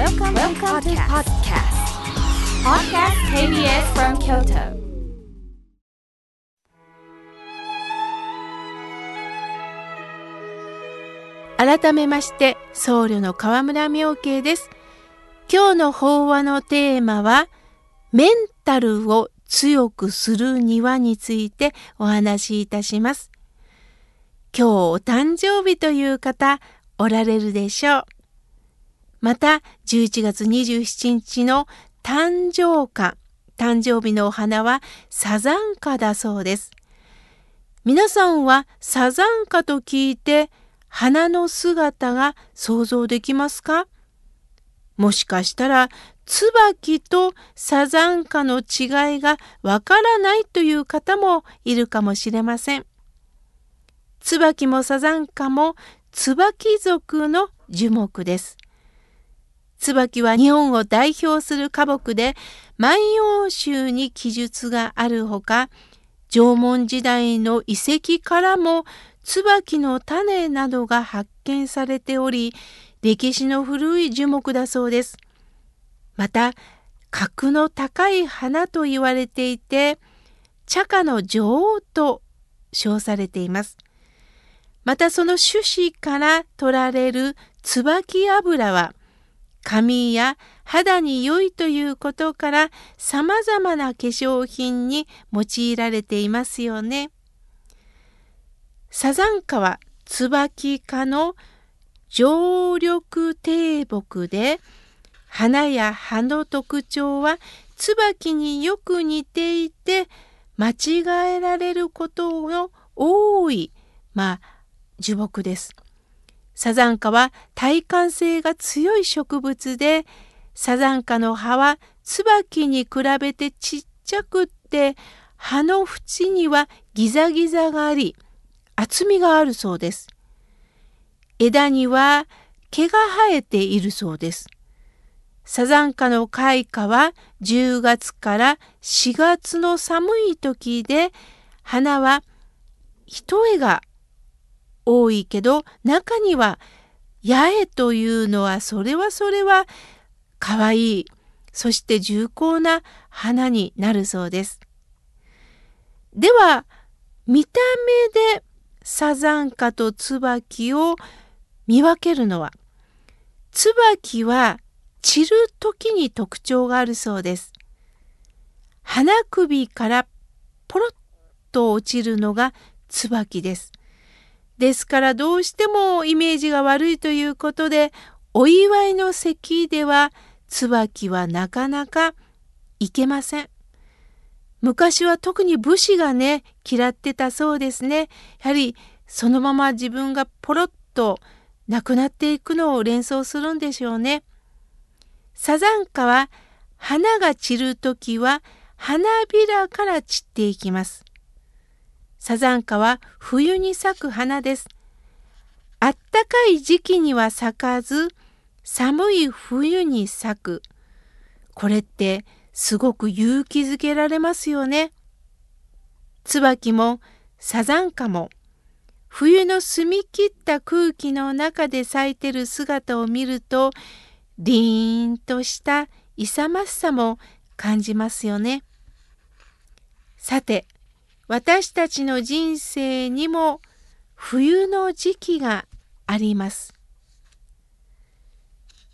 Welcome, Welcome to podcast. Podcast KBS from Kyoto. 改めまして僧侶の河村明慶です今日の法話のテーマはメンタルを強くするにはについてお話しいたします今日お誕生日という方おられるでしょうまた11月27日の誕生花誕生日のお花はサザンカだそうです皆さんはサザンカと聞いて花の姿が想像できますか？もしかしたら椿とサザンカの違いがわからないという方もいるかもしれません。椿もサザンカも椿族の樹木です。椿は日本を代表する花木で万葉集に記述があるほか縄文時代の遺跡からも椿の種などが発見されており歴史の古い樹木だそうです。また格の高い花と言われていて茶花の女王と称されています。またその種子から取られる椿油は髪や肌に良いということからさまざまな化粧品に用いられていますよね。サザンカは椿科の常緑低木で花や葉の特徴は椿によく似ていて間違えられることの多いまあ樹木です。サザンカは耐寒性が強い植物でサザンカの葉は椿に比べてちっちゃくって葉の縁にはギザギザがあり厚みがあるそうです。枝には毛が生えているそうです。サザンカの開花は10月から4月の寒い時で花は一重が多いけど中には八重というのはそれはそれはかわいいそして重厚な花になるそうです。では見た目でサザンカとツバキを見分けるのはツバキは散る時に特徴があるそうです。花首からポロッと落ちるのがツバキです。ですからどうしてもイメージが悪いということでお祝いの席ではツバキはなかなかいけません。昔は特に武士がね嫌ってたそうですね。やはりそのまま自分がポロッと亡くなっていくのを連想するんでしょうね。サザンカは花が散る時は花びらから散っていきます。サザンカは冬に咲く花です。あったかい時期には咲かず寒い冬に咲く。これってすごく勇気づけられますよね。椿もサザンカも冬の澄み切った空気の中で咲いてる姿を見るとりーんとした勇ましさも感じますよね。さて私たちの人生にも冬の時期があります。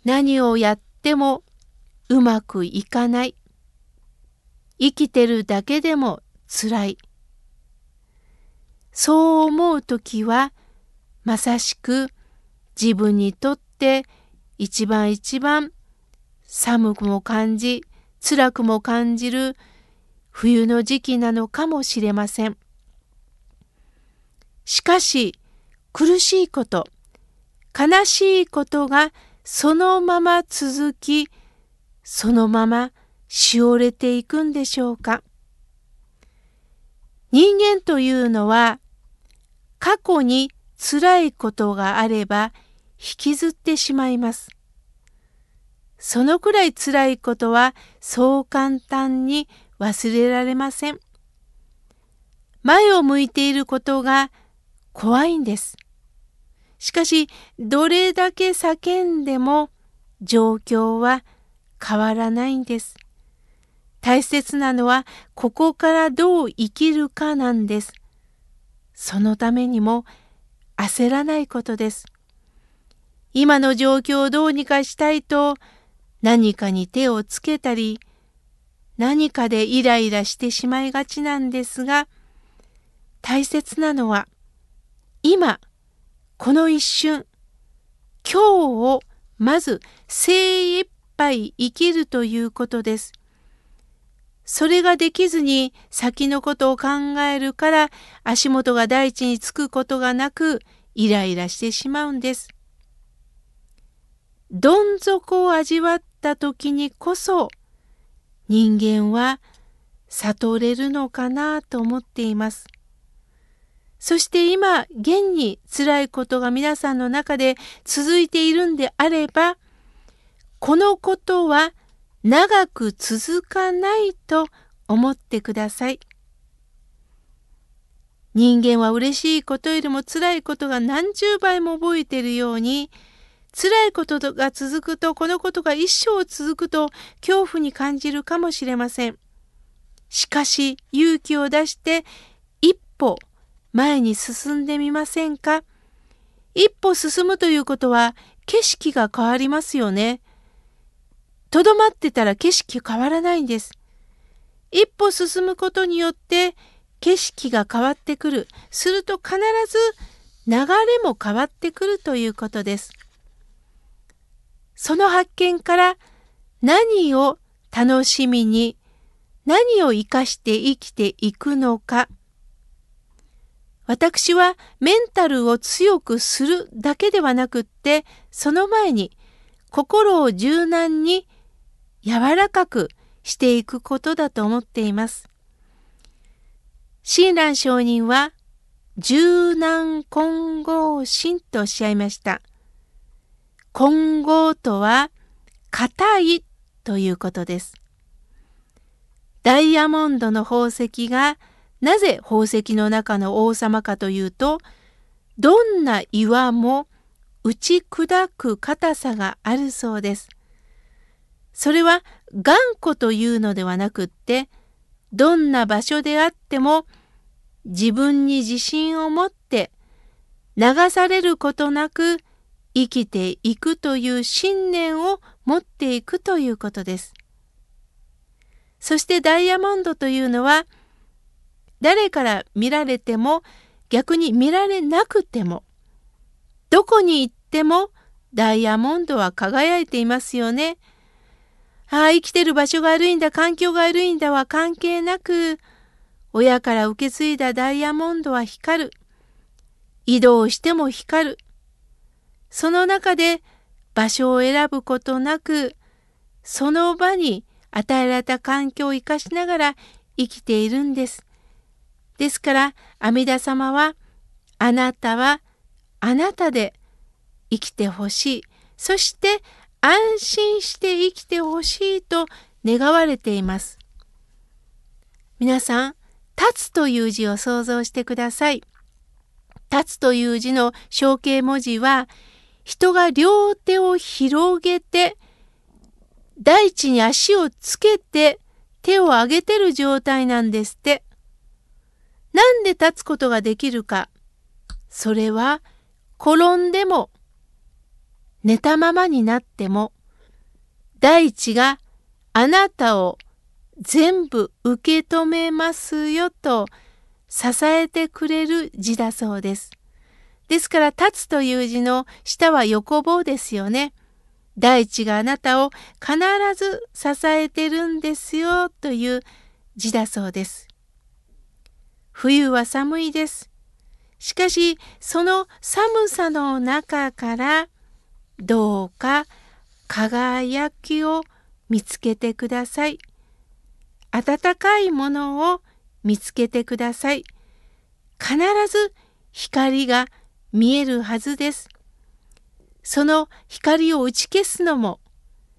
何をやってもうまくいかない。生きてるだけでもつらい。そう思う時はまさしく自分にとって一番一番寒くも感じ辛くも感じる冬の時期なのかもしれません。しかし苦しいこと悲しいことがそのまま続きそのまましおれていくんでしょうか人間というのは過去に辛いことがあれば引きずってしまいます。そのくらい辛いことはそう簡単に忘れられません。前を向いていることが怖いんです。しかしどれだけ叫んでも状況は変わらないんです。大切なのはここからどう生きるかなんです。そのためにも焦らないことです。今の状況をどうにかしたいと何かに手をつけたり何かでイライラしてしまいがちなんですが大切なのは今この一瞬今日をまず精一杯生きるということです。それができずに先のことを考えるから足元が大地につくことがなくイライラしてしまうんです。どん底を味わった時にこそ人間は悟れるのかなと思っています。そして今現に辛いことが皆さんの中で続いているんであればこのことは長く続かないと思ってください。人間は嬉しいことよりも辛いことが何十倍も覚えているように辛いことが続くとこのことが一生続くと恐怖に感じるかもしれません。しかし勇気を出して一歩前に進んでみませんか？一歩進むということは景色が変わりますよね。とどまってたら景色変わらないんです。一歩進むことによって景色が変わってくる。すると必ず流れも変わってくるということです。その発見から何を楽しみに何を生かして生きていくのか。私はメンタルを強くするだけではなくってその前に心を柔軟に柔らかくしていくことだと思っています。親鸞上人は柔軟混合心とおっしゃいました。混合とは硬いということです。ダイヤモンドの宝石がなぜ宝石の中の王様かというとどんな岩も打ち砕く硬さがあるそうです。それは頑固というのではなくってどんな場所であっても自分に自信を持って流されることなく生きていくという信念を持っていくということです。そしてダイヤモンドというのは誰から見られても逆に見られなくてもどこに行ってもダイヤモンドは輝いていますよね。ああ、生きてる場所が悪いんだ、環境が悪いんだは関係なく、親から受け継いだダイヤモンドは光る。移動しても光る。その中で場所を選ぶことなく、その場に与えられた環境を生かしながら生きているんです。ですから、阿弥陀様は、あなたはあなたで生きてほしい。そして安心して生きてほしいと願われています。皆さん、立つという字を想像してください。立つという字の象形文字は、人が両手を広げて、大地に足をつけて手を上げてる状態なんですって。なんで立つことができるか。それは、転んでも寝たままになっても大地があなたを全部受け止めますよと支えてくれる字だそうです。ですから立つという字の下は横棒ですよね。大地があなたを必ず支えてるんですよという字だそうです。冬は寒いです。しかしその寒さの中からどうか輝きを見つけてください。暖かいものを見つけてください。必ず光が見えるはずです。その光を打ち消すのも、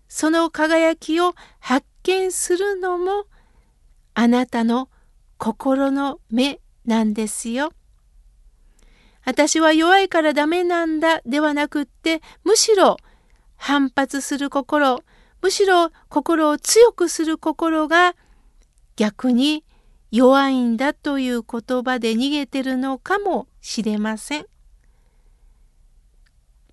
その輝きを発見するのも、あなたの心の目なんですよ。私は弱いからダメなんだではなくってむしろ反発する心むしろ心を強くする心が逆に弱いんだという言葉で逃げてるのかもしれません。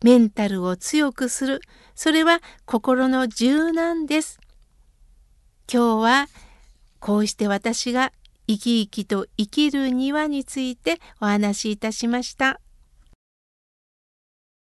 メンタルを強くするそれは心の柔軟です。今日はこうして私が生き生きと生きる庭についてお話しいたしました。